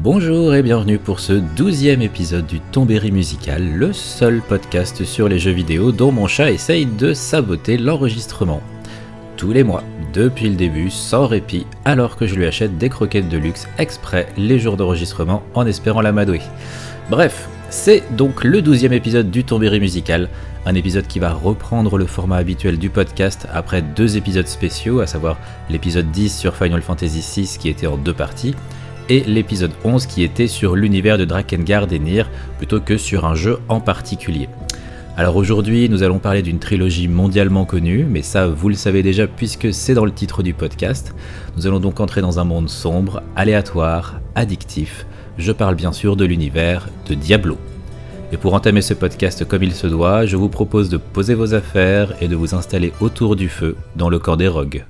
Bonjour et bienvenue pour ce douzième épisode du Tombéry Musical, le seul podcast sur les jeux vidéo dont mon chat essaye de saboter l'enregistrement. Tous les mois, depuis le début, sans répit, alors que je lui achète des croquettes de luxe exprès les jours d'enregistrement en espérant l'amadouer. Bref, c'est donc le douzième épisode du Tombéry Musical, un épisode qui va reprendre le format habituel du podcast après deux épisodes spéciaux, à savoir l'épisode 10 sur Final Fantasy VI qui était en deux parties, et l'épisode 11 qui était sur l'univers de Drakengard et Nier plutôt que sur un jeu en particulier. Alors aujourd'hui, nous allons parler d'une trilogie mondialement connue, mais ça vous le savez déjà puisque c'est dans le titre du podcast. Nous allons donc entrer dans un monde sombre, aléatoire, addictif. Je parle bien sûr de l'univers de Diablo. Et pour entamer ce podcast comme il se doit, je vous propose de poser vos affaires et de vous installer autour du feu dans le corps des rogues.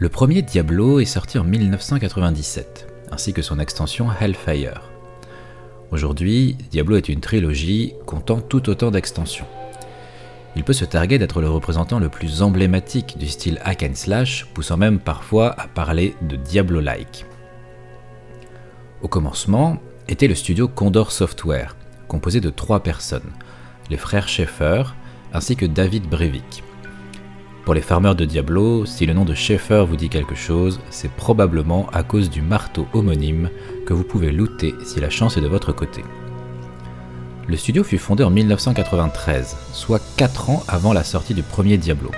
Le premier Diablo est sorti en 1997, ainsi que son extension Hellfire. Aujourd'hui, Diablo est une trilogie comptant tout autant d'extensions. Il peut se targuer d'être le représentant le plus emblématique du style hack and slash, poussant même parfois à parler de Diablo-like. Au commencement était le studio Condor Software, composé de trois personnes, les frères Schaeffer ainsi que David Brevik. Pour les farmers de Diablo, si le nom de Schaeffer vous dit quelque chose, c'est probablement à cause du marteau homonyme que vous pouvez looter si la chance est de votre côté. Le studio fut fondé en 1993, soit 4 ans avant la sortie du premier Diablo.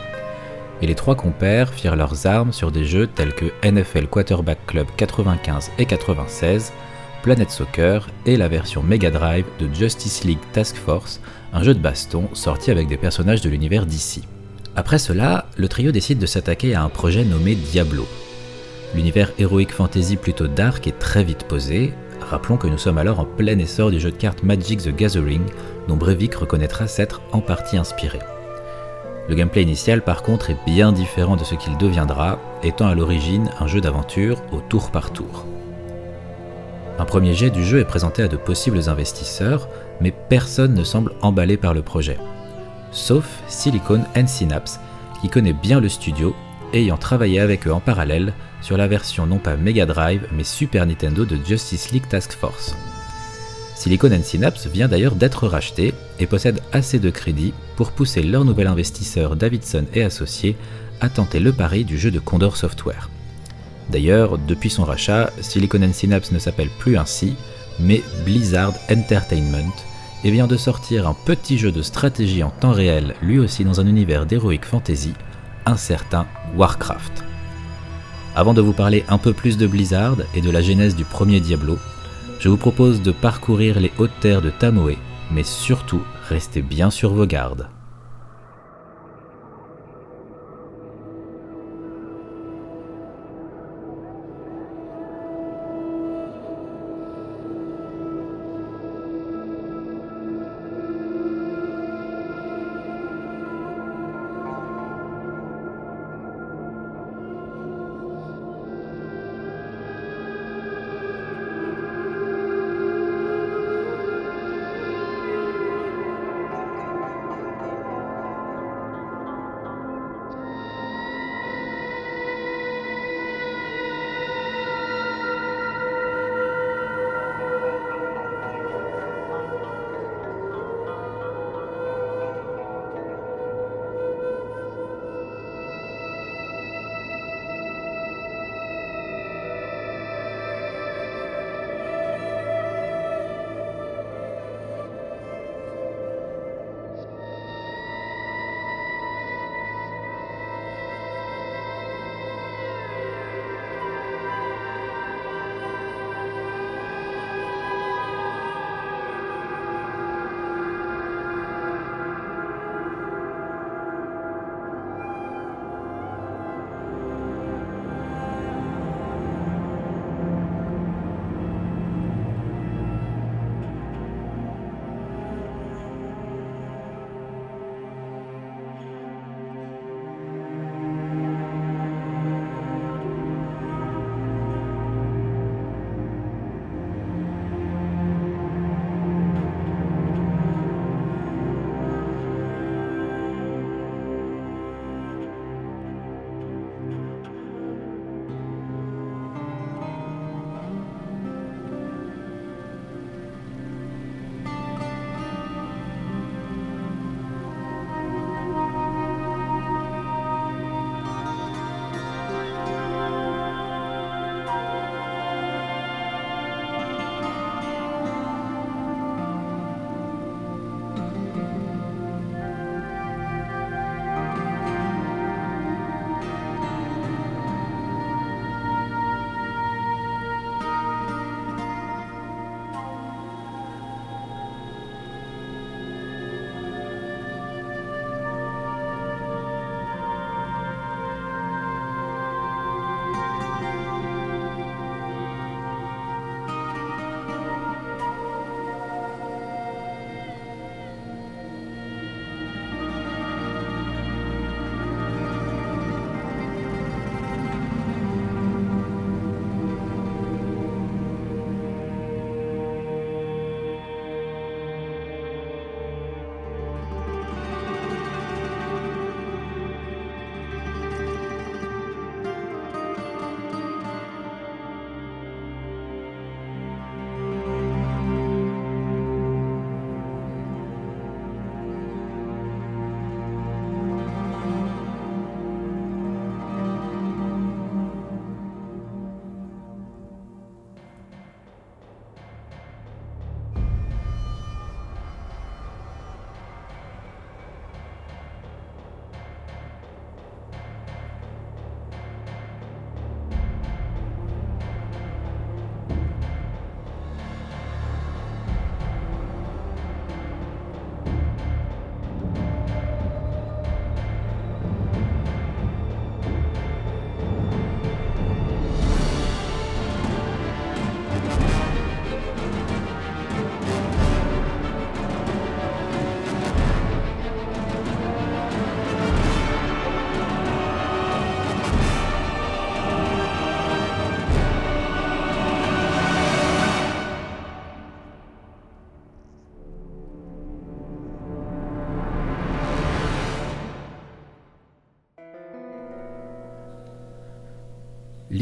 Et les trois compères firent leurs armes sur des jeux tels que NFL Quarterback Club 95 et 96, Planet Soccer et la version Mega Drive de Justice League Task Force, un jeu de baston sorti avec des personnages de l'univers d'ici. Après cela, le trio décide de s'attaquer à un projet nommé Diablo. L'univers héroïque fantasy plutôt dark est très vite posé. Rappelons que nous sommes alors en plein essor du jeu de cartes Magic the Gathering, dont Brevik reconnaîtra s'être en partie inspiré. Le gameplay initial par contre est bien différent de ce qu'il deviendra, étant à l'origine un jeu d'aventure au tour par tour. Un premier jet du jeu est présenté à de possibles investisseurs, mais personne ne semble emballé par le projet sauf Silicon and Synapse, qui connaît bien le studio, ayant travaillé avec eux en parallèle sur la version non pas Mega Drive mais Super Nintendo de Justice League Task Force. Silicon and Synapse vient d'ailleurs d'être racheté et possède assez de crédits pour pousser leur nouvel investisseur Davidson et associés à tenter le pari du jeu de Condor Software. D'ailleurs, depuis son rachat, Silicon and Synapse ne s'appelle plus ainsi, mais Blizzard Entertainment, et vient de sortir un petit jeu de stratégie en temps réel, lui aussi dans un univers d'heroic fantasy, un certain Warcraft. Avant de vous parler un peu plus de Blizzard et de la genèse du premier Diablo, je vous propose de parcourir les hautes terres de Tamoé, mais surtout restez bien sur vos gardes.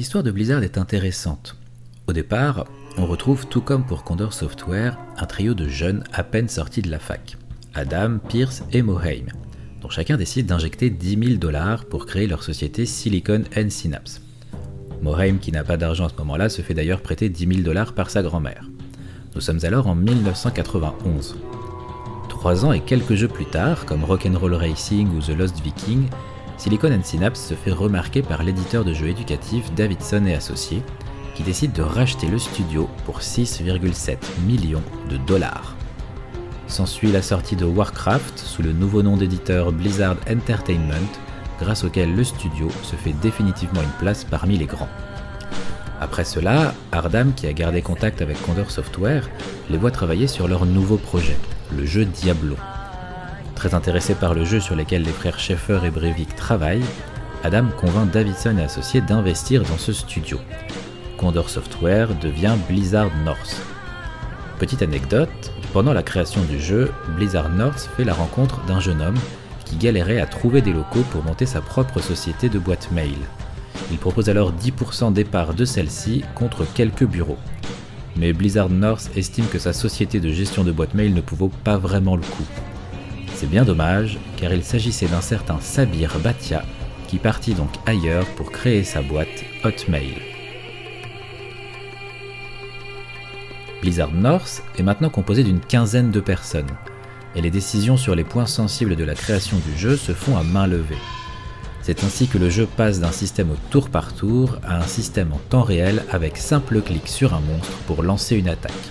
L'histoire de Blizzard est intéressante. Au départ, on retrouve, tout comme pour Condor Software, un trio de jeunes à peine sortis de la fac. Adam, Pierce et Moheim, dont chacun décide d'injecter 10 000 dollars pour créer leur société Silicon Synapse. Moheim, qui n'a pas d'argent à ce moment-là, se fait d'ailleurs prêter 10 000 dollars par sa grand-mère. Nous sommes alors en 1991. Trois ans et quelques jeux plus tard, comme Rock'n'Roll Racing ou The Lost Viking, Silicon and Synapse se fait remarquer par l'éditeur de jeux éducatifs Davidson et Associés, qui décide de racheter le studio pour 6,7 millions de dollars. S'ensuit la sortie de Warcraft sous le nouveau nom d'éditeur Blizzard Entertainment, grâce auquel le studio se fait définitivement une place parmi les grands. Après cela, Ardam, qui a gardé contact avec Condor Software, les voit travailler sur leur nouveau projet, le jeu Diablo. Très intéressé par le jeu sur lequel les frères Schaeffer et Breivik travaillent, Adam convainc Davidson et associés d'investir dans ce studio. Condor Software devient Blizzard North. Petite anecdote, pendant la création du jeu, Blizzard North fait la rencontre d'un jeune homme qui galérait à trouver des locaux pour monter sa propre société de boîte mail. Il propose alors 10% départ de celle-ci contre quelques bureaux. Mais Blizzard North estime que sa société de gestion de boîte mail ne pouvait pas vraiment le coup. C'est bien dommage, car il s'agissait d'un certain Sabir Bhatia qui partit donc ailleurs pour créer sa boîte Hotmail. Blizzard North est maintenant composé d'une quinzaine de personnes, et les décisions sur les points sensibles de la création du jeu se font à main levée. C'est ainsi que le jeu passe d'un système au tour par tour à un système en temps réel avec simple clic sur un monstre pour lancer une attaque.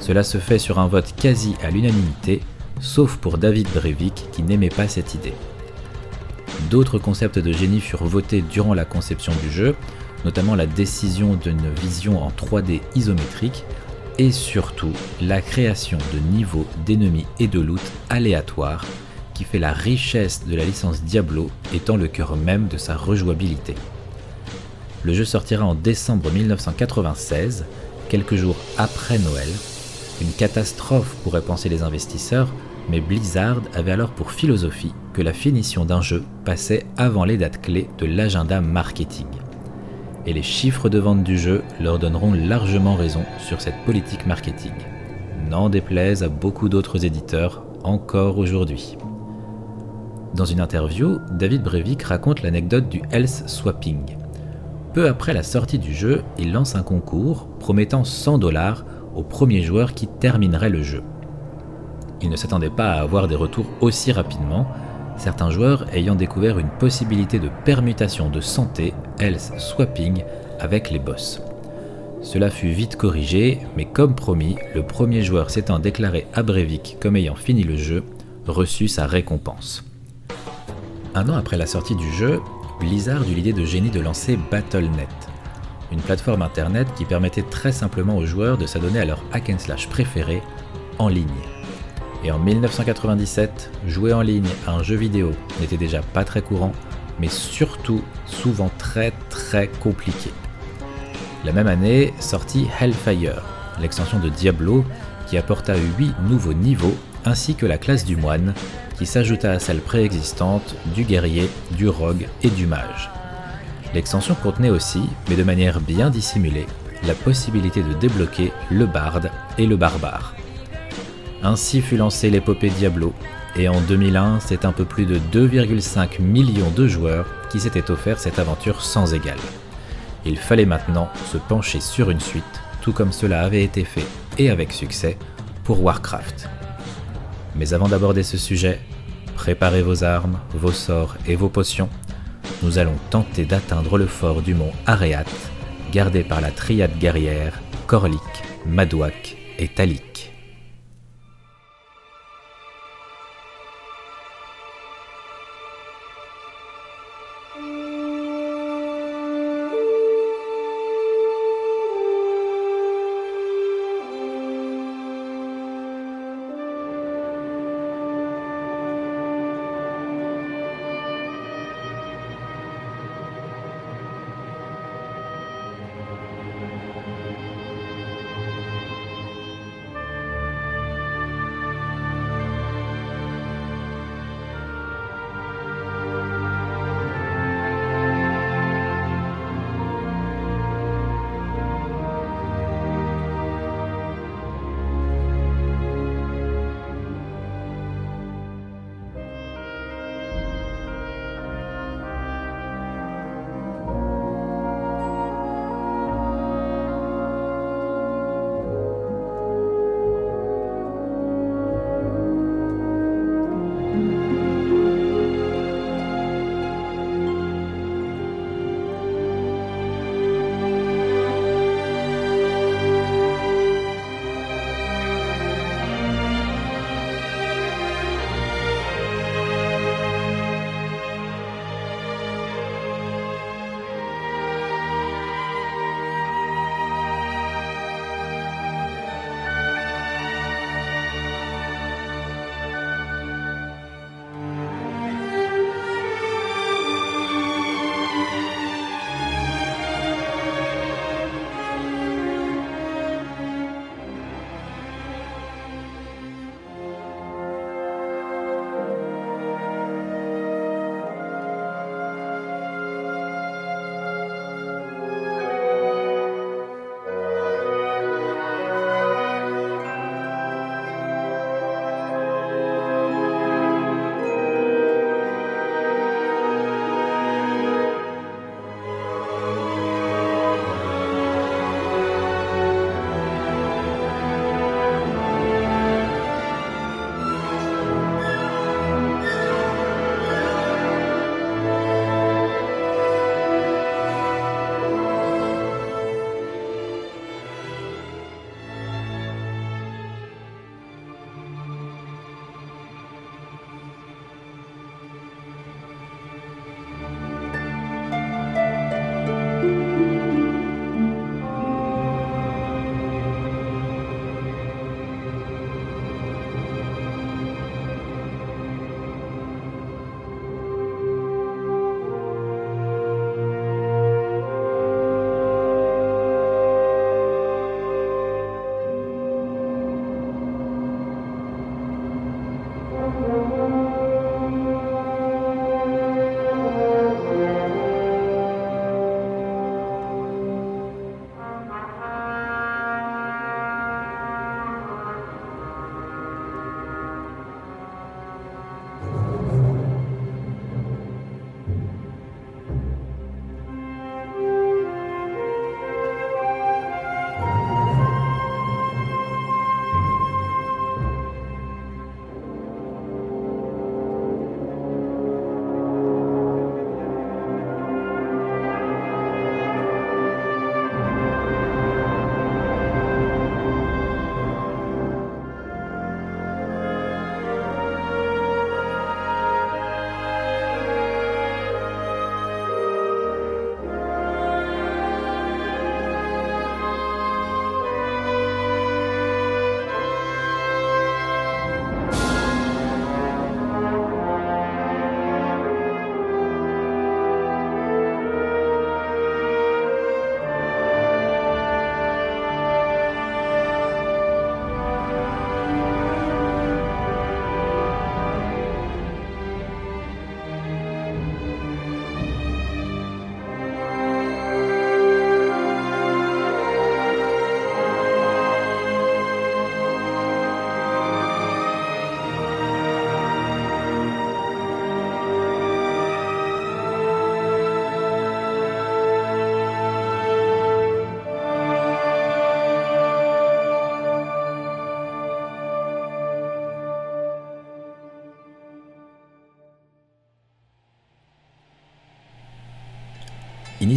Cela se fait sur un vote quasi à l'unanimité, sauf pour David Breivik qui n'aimait pas cette idée. D'autres concepts de génie furent votés durant la conception du jeu, notamment la décision d'une vision en 3D isométrique et surtout la création de niveaux d'ennemis et de loot aléatoires qui fait la richesse de la licence Diablo étant le cœur même de sa rejouabilité. Le jeu sortira en décembre 1996, quelques jours après Noël. Une catastrophe pourrait penser les investisseurs, mais Blizzard avait alors pour philosophie que la finition d'un jeu passait avant les dates clés de l'agenda marketing et les chiffres de vente du jeu leur donneront largement raison sur cette politique marketing. N'en déplaise à beaucoup d'autres éditeurs encore aujourd'hui. Dans une interview, David Breivik raconte l'anecdote du health swapping. Peu après la sortie du jeu, il lance un concours promettant 100 dollars au premier joueur qui terminerait le jeu. Il ne s'attendait pas à avoir des retours aussi rapidement, certains joueurs ayant découvert une possibilité de permutation de santé, health swapping, avec les boss. Cela fut vite corrigé, mais comme promis, le premier joueur s'étant déclaré à comme ayant fini le jeu, reçut sa récompense. Un an après la sortie du jeu, Blizzard eut l'idée de génie de lancer Battle.net, une plateforme internet qui permettait très simplement aux joueurs de s'adonner à leur hack and slash préféré en ligne. Et en 1997, jouer en ligne à un jeu vidéo n'était déjà pas très courant, mais surtout souvent très très compliqué. La même année sortit Hellfire, l'extension de Diablo qui apporta 8 nouveaux niveaux ainsi que la classe du moine qui s'ajouta à celle préexistante du guerrier, du rogue et du mage. L'extension contenait aussi, mais de manière bien dissimulée, la possibilité de débloquer le barde et le barbare. Ainsi fut lancée l'épopée Diablo, et en 2001, c'est un peu plus de 2,5 millions de joueurs qui s'étaient offerts cette aventure sans égale. Il fallait maintenant se pencher sur une suite, tout comme cela avait été fait, et avec succès, pour Warcraft. Mais avant d'aborder ce sujet, préparez vos armes, vos sorts et vos potions. Nous allons tenter d'atteindre le fort du mont Areat, gardé par la triade guerrière Korlik, Madouak et Talik.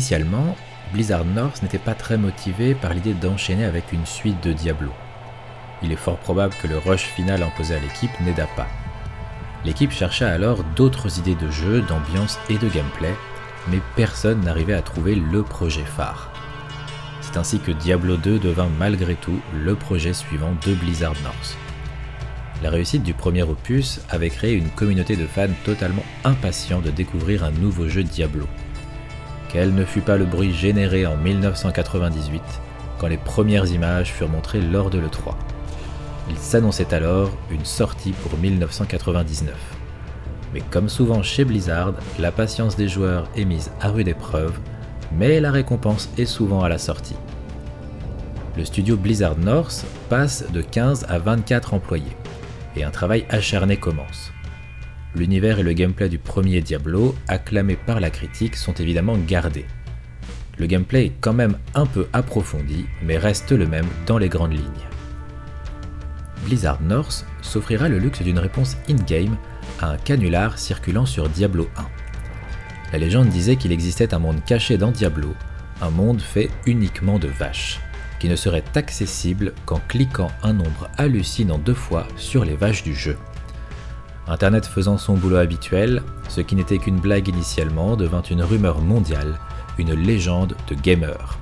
Initialement, Blizzard North n'était pas très motivé par l'idée d'enchaîner avec une suite de Diablo. Il est fort probable que le rush final imposé à l'équipe n'aida pas. L'équipe chercha alors d'autres idées de jeu, d'ambiance et de gameplay, mais personne n'arrivait à trouver le projet phare. C'est ainsi que Diablo 2 devint malgré tout le projet suivant de Blizzard North. La réussite du premier opus avait créé une communauté de fans totalement impatients de découvrir un nouveau jeu Diablo. Quel ne fut pas le bruit généré en 1998 quand les premières images furent montrées lors de l'E3. Il s'annonçait alors une sortie pour 1999. Mais comme souvent chez Blizzard, la patience des joueurs est mise à rude épreuve, mais la récompense est souvent à la sortie. Le studio Blizzard North passe de 15 à 24 employés, et un travail acharné commence. L'univers et le gameplay du premier Diablo, acclamés par la critique, sont évidemment gardés. Le gameplay est quand même un peu approfondi, mais reste le même dans les grandes lignes. Blizzard North s'offrira le luxe d'une réponse in-game à un canular circulant sur Diablo 1. La légende disait qu'il existait un monde caché dans Diablo, un monde fait uniquement de vaches, qui ne serait accessible qu'en cliquant un nombre hallucinant de fois sur les vaches du jeu. Internet faisant son boulot habituel, ce qui n'était qu'une blague initialement devint une rumeur mondiale, une légende de gamer.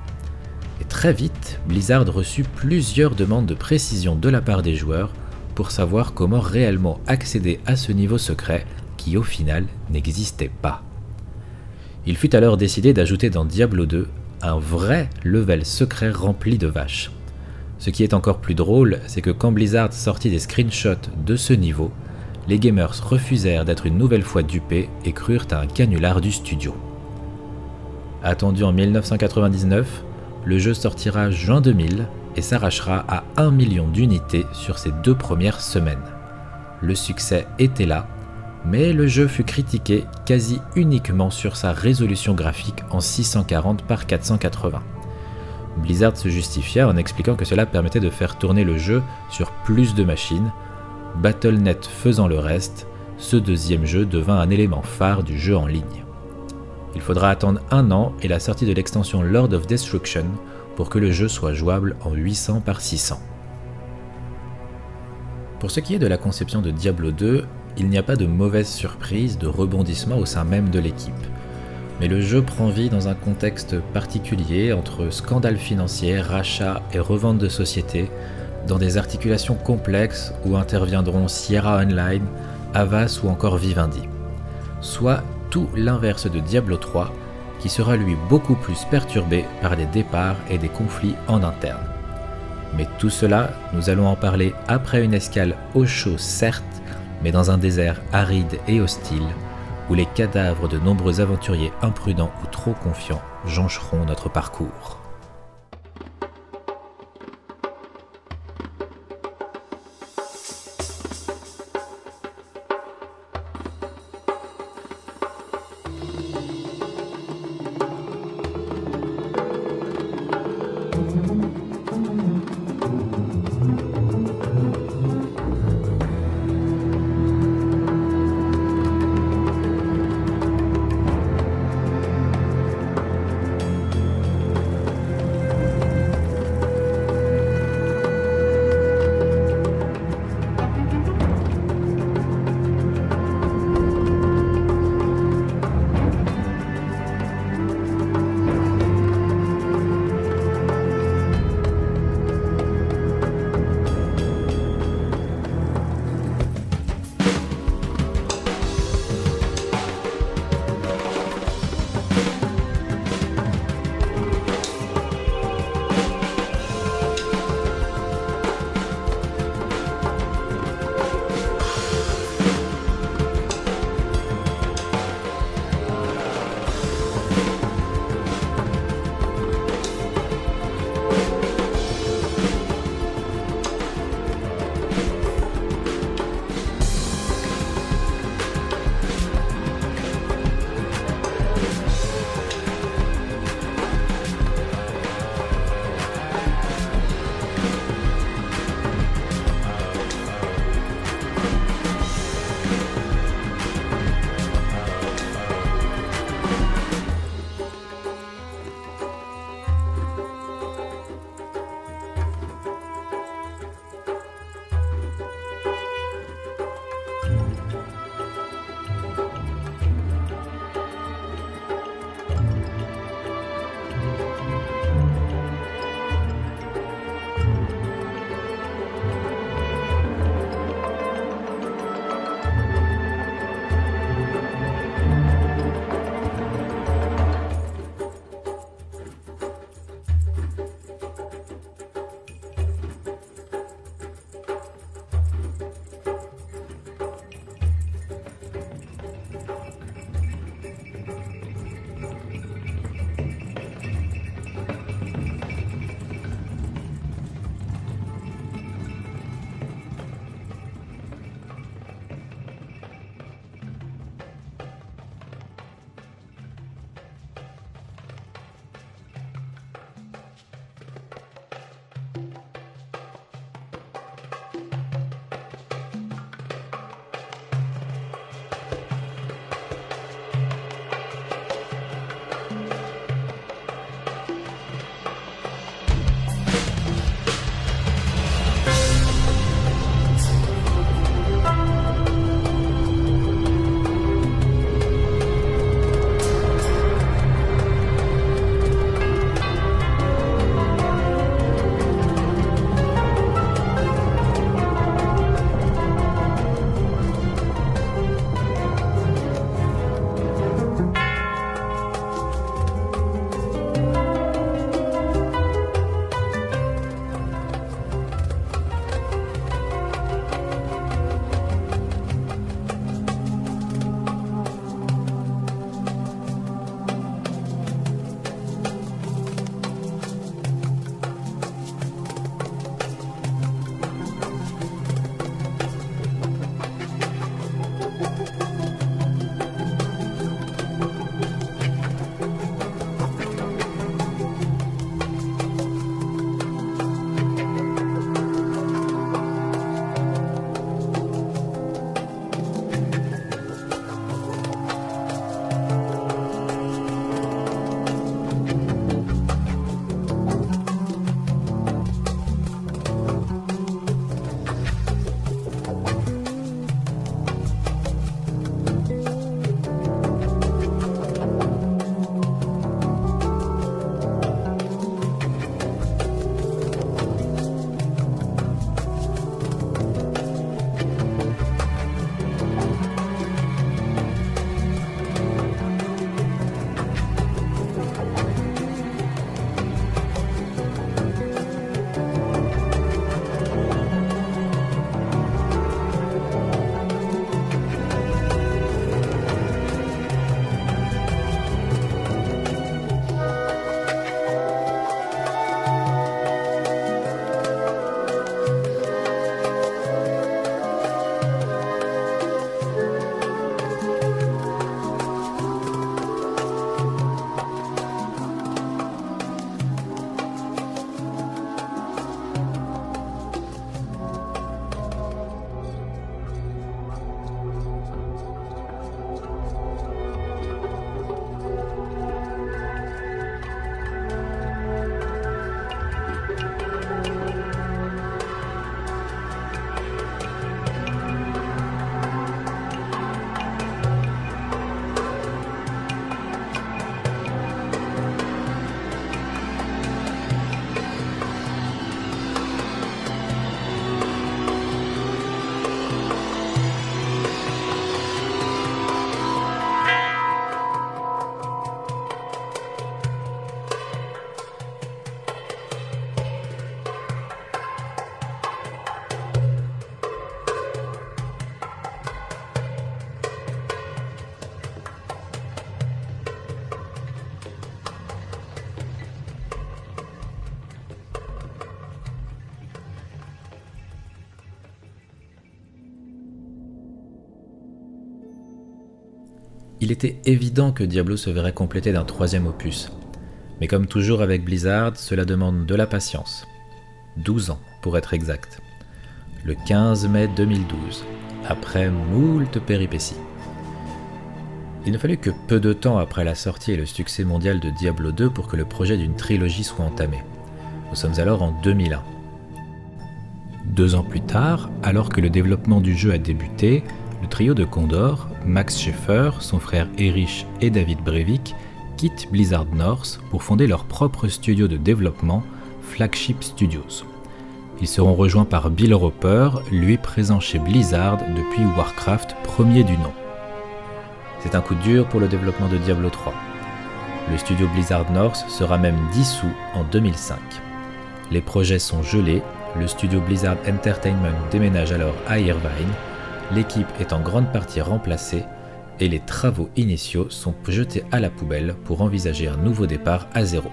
Et très vite, Blizzard reçut plusieurs demandes de précision de la part des joueurs pour savoir comment réellement accéder à ce niveau secret qui au final n'existait pas. Il fut alors décidé d'ajouter dans Diablo 2 un vrai level secret rempli de vaches. Ce qui est encore plus drôle, c'est que quand Blizzard sortit des screenshots de ce niveau, les gamers refusèrent d'être une nouvelle fois dupés et crurent à un canular du studio. Attendu en 1999, le jeu sortira juin 2000 et s'arrachera à 1 million d'unités sur ses deux premières semaines. Le succès était là, mais le jeu fut critiqué quasi uniquement sur sa résolution graphique en 640 par 480. Blizzard se justifia en expliquant que cela permettait de faire tourner le jeu sur plus de machines, Battle.net faisant le reste, ce deuxième jeu devint un élément phare du jeu en ligne. Il faudra attendre un an et la sortie de l'extension Lord of Destruction pour que le jeu soit jouable en 800 par 600. Pour ce qui est de la conception de Diablo 2, il n'y a pas de mauvaise surprise, de rebondissement au sein même de l'équipe. Mais le jeu prend vie dans un contexte particulier entre scandales financiers, rachats et revente de sociétés, dans des articulations complexes où interviendront Sierra Online, Avas ou encore Vivendi. Soit tout l'inverse de Diablo 3, qui sera lui beaucoup plus perturbé par des départs et des conflits en interne. Mais tout cela, nous allons en parler après une escale au chaud certes, mais dans un désert aride et hostile, où les cadavres de nombreux aventuriers imprudents ou trop confiants joncheront notre parcours. Il était évident que Diablo se verrait complété d'un troisième opus. Mais comme toujours avec Blizzard, cela demande de la patience. 12 ans pour être exact. Le 15 mai 2012, après moult péripéties. Il ne fallut que peu de temps après la sortie et le succès mondial de Diablo 2 pour que le projet d'une trilogie soit entamé. Nous sommes alors en 2001. Deux ans plus tard, alors que le développement du jeu a débuté, le trio de Condor, Max Schaeffer, son frère Erich et David Brevik, quittent Blizzard North pour fonder leur propre studio de développement, Flagship Studios. Ils seront rejoints par Bill Roper, lui présent chez Blizzard depuis Warcraft premier du nom. C'est un coup dur pour le développement de Diablo 3. Le studio Blizzard North sera même dissous en 2005. Les projets sont gelés, le studio Blizzard Entertainment déménage alors à Irvine, l'équipe est en grande partie remplacée et les travaux initiaux sont jetés à la poubelle pour envisager un nouveau départ à zéro.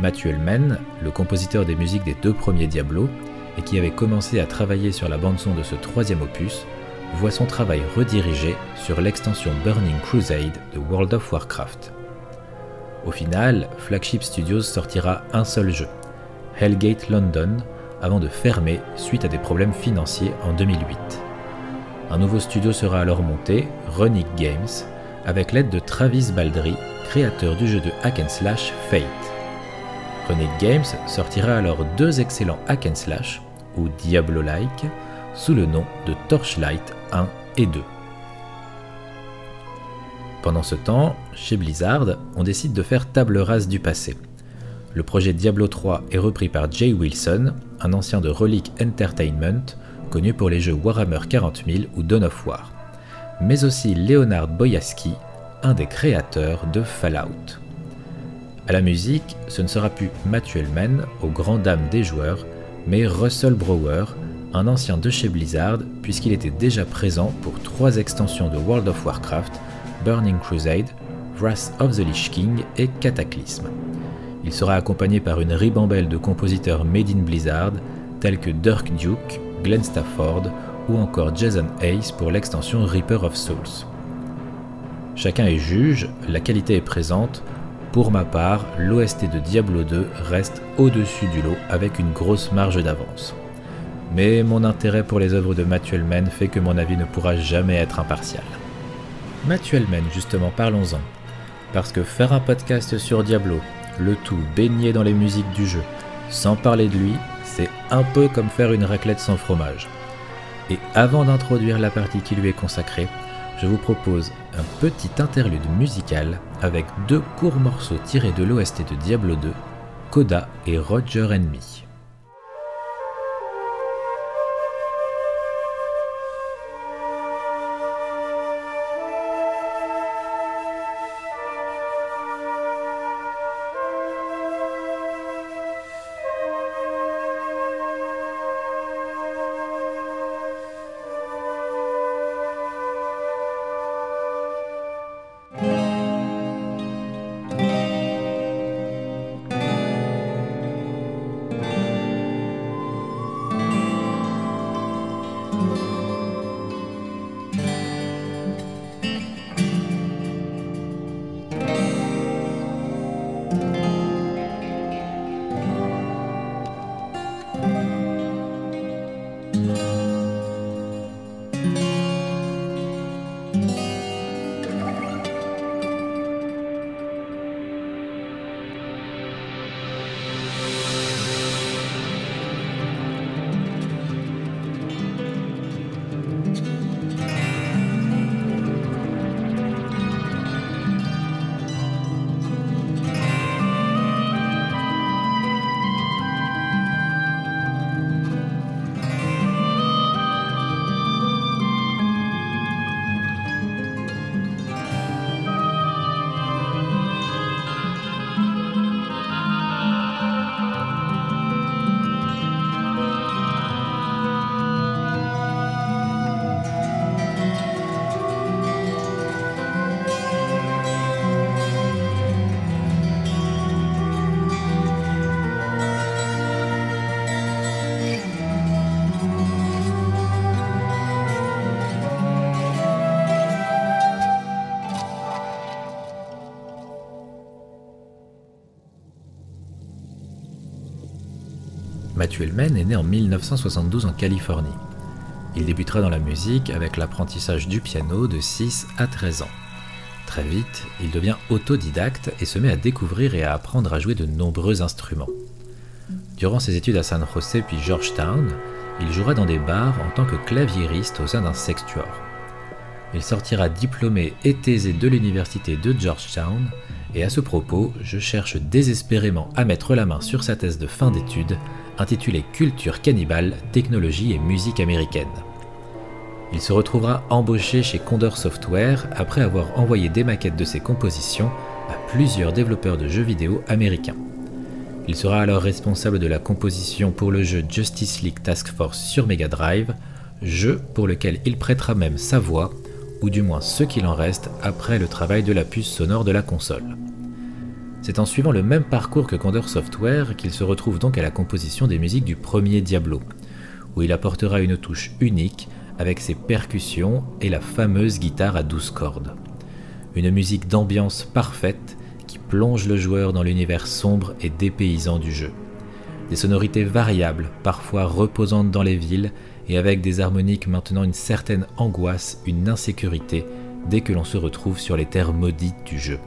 Matthew Hellman, le compositeur des musiques des deux premiers Diablo, et qui avait commencé à travailler sur la bande-son de ce troisième opus, voit son travail redirigé sur l'extension Burning Crusade de World of Warcraft. Au final, Flagship Studios sortira un seul jeu, Hellgate London, avant de fermer suite à des problèmes financiers en 2008. Un nouveau studio sera alors monté, Runic Games, avec l'aide de Travis Baldry, créateur du jeu de hack and slash Fate. Runic Games sortira alors deux excellents hack and slash, ou Diablo-like, sous le nom de Torchlight 1 et 2. Pendant ce temps, chez Blizzard, on décide de faire table rase du passé. Le projet Diablo 3 est repris par Jay Wilson, un ancien de Relic Entertainment, connu pour les jeux Warhammer 40 000 ou Dawn of War, mais aussi Leonard Boyaski, un des créateurs de Fallout. À la musique, ce ne sera plus Matthew Hellman, aux grandes dames des joueurs, mais Russell Brower, un ancien de chez Blizzard, puisqu'il était déjà présent pour trois extensions de World of Warcraft, Burning Crusade, Wrath of the Lich King et Cataclysm. Il sera accompagné par une ribambelle de compositeurs made in Blizzard, tels que Dirk Duke, Glenn Stafford ou encore Jason Hayes pour l'extension Reaper of Souls. Chacun est juge, la qualité est présente. Pour ma part, l'OST de Diablo 2 reste au-dessus du lot avec une grosse marge d'avance mais mon intérêt pour les œuvres de Matthew Hellman fait que mon avis ne pourra jamais être impartial. Matthew Hellman, justement, parlons-en. Parce que faire un podcast sur Diablo, le tout baigné dans les musiques du jeu, sans parler de lui, c'est un peu comme faire une raclette sans fromage. Et avant d'introduire la partie qui lui est consacrée, je vous propose un petit interlude musical avec deux courts morceaux tirés de l'OST de Diablo 2, Coda et Roger Enemy. Est né en 1972 en Californie. Il débutera dans la musique avec l'apprentissage du piano de 6 à 13 ans. Très vite, il devient autodidacte et se met à découvrir et à apprendre à jouer de nombreux instruments. Durant ses études à San Jose puis Georgetown, il jouera dans des bars en tant que claviériste au sein d'un sextuor. Il sortira diplômé et thésé de l'université de Georgetown, et à ce propos, je cherche désespérément à mettre la main sur sa thèse de fin d'études intitulée Culture cannibale, technologie et musique américaine. Il se retrouvera embauché chez Condor Software après avoir envoyé des maquettes de ses compositions à plusieurs développeurs de jeux vidéo américains. Il sera alors responsable de la composition pour le jeu Justice League Task Force sur Mega Drive, jeu pour lequel il prêtera même sa voix, ou du moins ce qu'il en reste après le travail de la puce sonore de la console. C'est en suivant le même parcours que Condor Software qu'il se retrouve donc à la composition des musiques du premier Diablo, où il apportera une touche unique avec ses percussions et la fameuse guitare à 12 cordes. Une musique d'ambiance parfaite qui plonge le joueur dans l'univers sombre et dépaysant du jeu. Des sonorités variables, parfois reposantes dans les villes, et avec des harmoniques maintenant une certaine angoisse, une insécurité, dès que l'on se retrouve sur les terres maudites du jeu.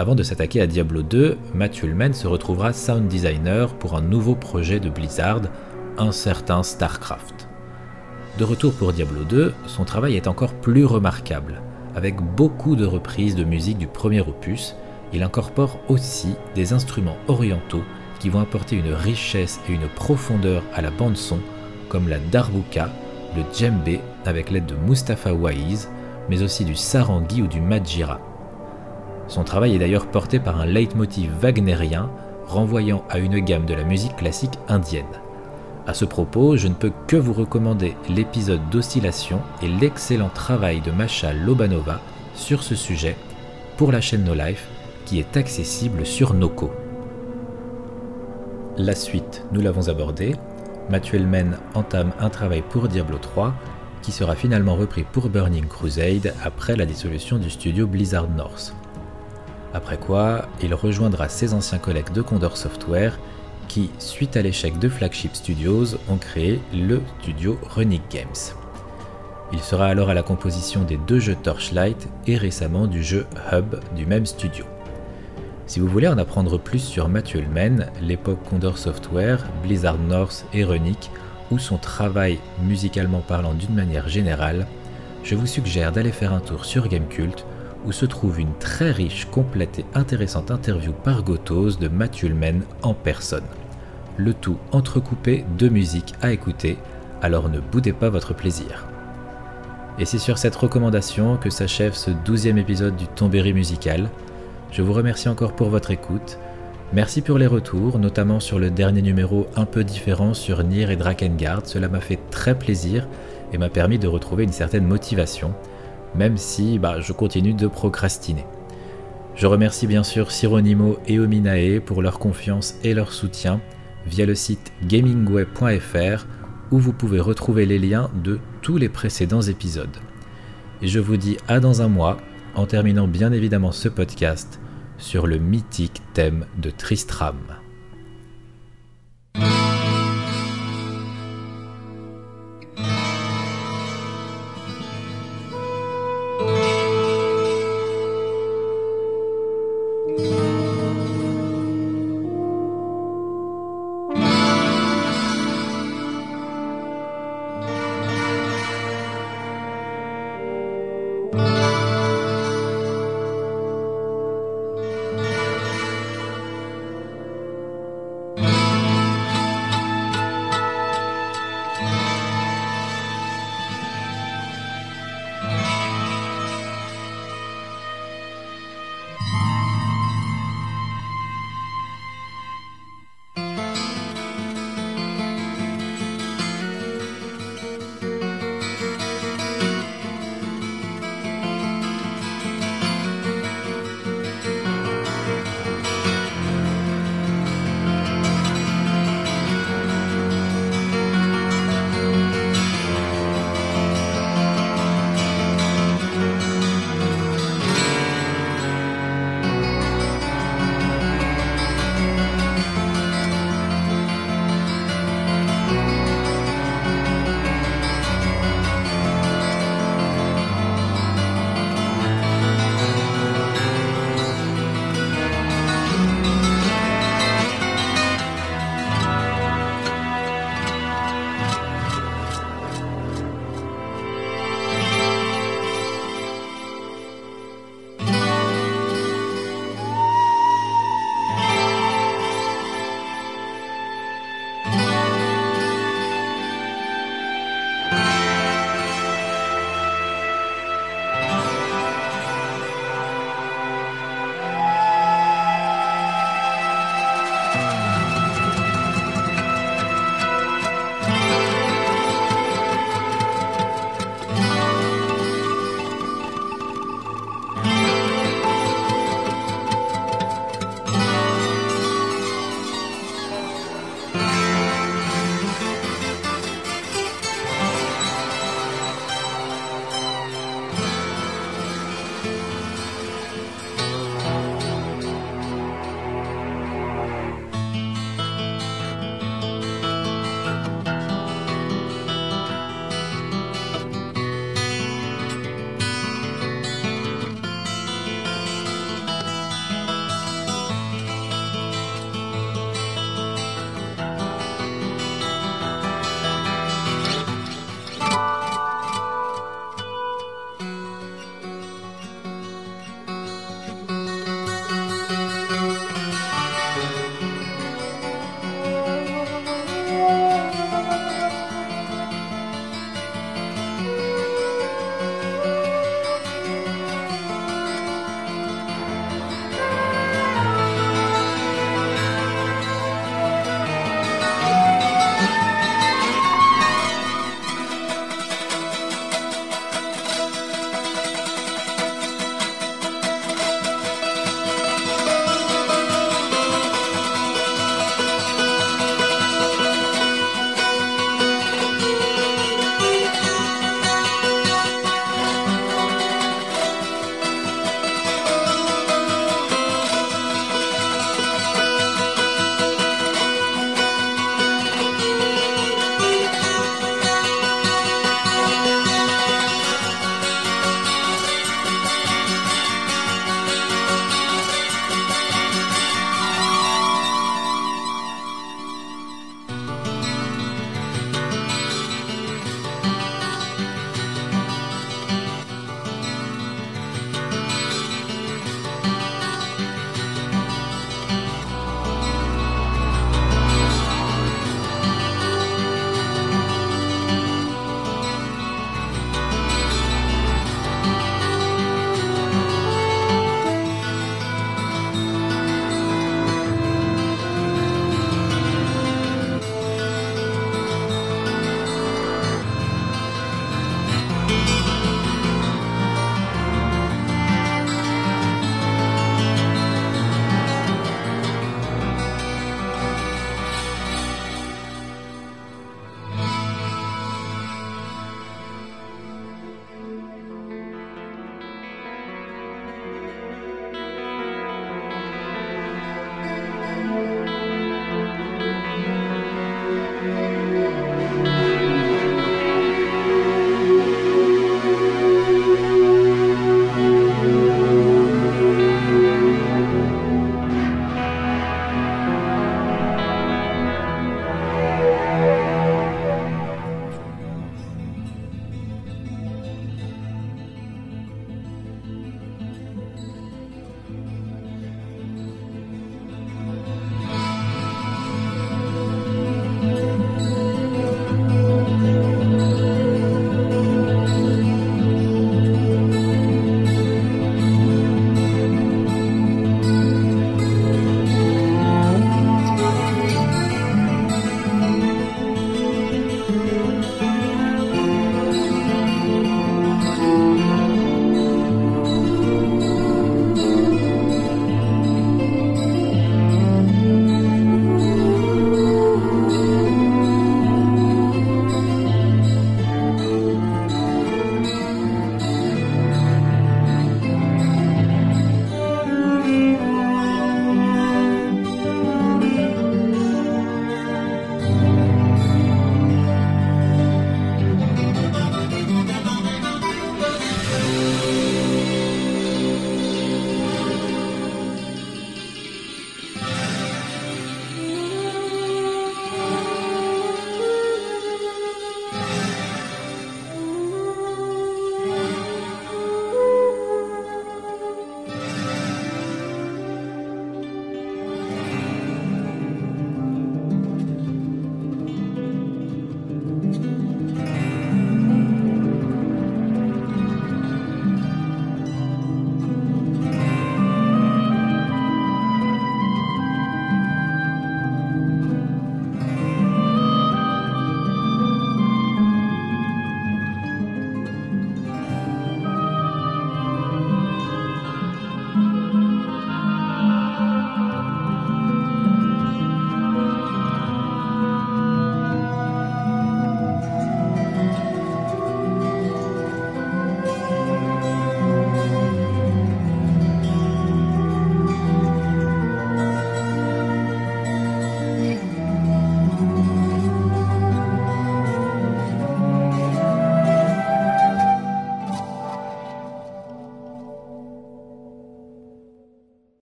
Avant de s'attaquer à Diablo 2, Matt Ullman se retrouvera sound designer pour un nouveau projet de Blizzard, un certain StarCraft. De retour pour Diablo 2, son travail est encore plus remarquable. Avec beaucoup de reprises de musique du premier opus, il incorpore aussi des instruments orientaux qui vont apporter une richesse et une profondeur à la bande son, comme la darbuka, le djembé avec l'aide de Mustafa Waiz, mais aussi du sarangi ou du majira. Son travail est d'ailleurs porté par un leitmotiv wagnérien renvoyant à une gamme de la musique classique indienne. À ce propos, je ne peux que vous recommander l'épisode d'Oscillation et l'excellent travail de Masha Lobanova sur ce sujet pour la chaîne No Life qui est accessible sur Noco. La suite, nous l'avons abordé. Matthew Hellman entame un travail pour Diablo 3 qui sera finalement repris pour Burning Crusade après la dissolution du studio Blizzard North. Après quoi, il rejoindra ses anciens collègues de Condor Software qui, suite à l'échec de Flagship Studios, ont créé le studio Runic Games. Il sera alors à la composition des deux jeux Torchlight et récemment du jeu Hub du même studio. Si vous voulez en apprendre plus sur Matthew Ullman, l'époque Condor Software, Blizzard North et Runic, ou son travail musicalement parlant d'une manière générale, je vous suggère d'aller faire un tour sur Gamecult où se trouve une très riche, complète et intéressante interview par Gotos de Ullman en personne. Le tout entrecoupé de musique à écouter, alors ne boudez pas votre plaisir. Et c'est sur cette recommandation que s'achève ce douzième épisode du Tombéry musical. Je vous remercie encore pour votre écoute. Merci pour les retours, notamment sur le dernier numéro un peu différent sur Nier et Drakengard. Cela m'a fait très plaisir et m'a permis de retrouver une certaine motivation même si bah, je continue de procrastiner. Je remercie bien sûr Sironimo et Ominae pour leur confiance et leur soutien via le site gamingweb.fr où vous pouvez retrouver les liens de tous les précédents épisodes. Et je vous dis à dans un mois, en terminant bien évidemment ce podcast sur le mythique thème de Tristram.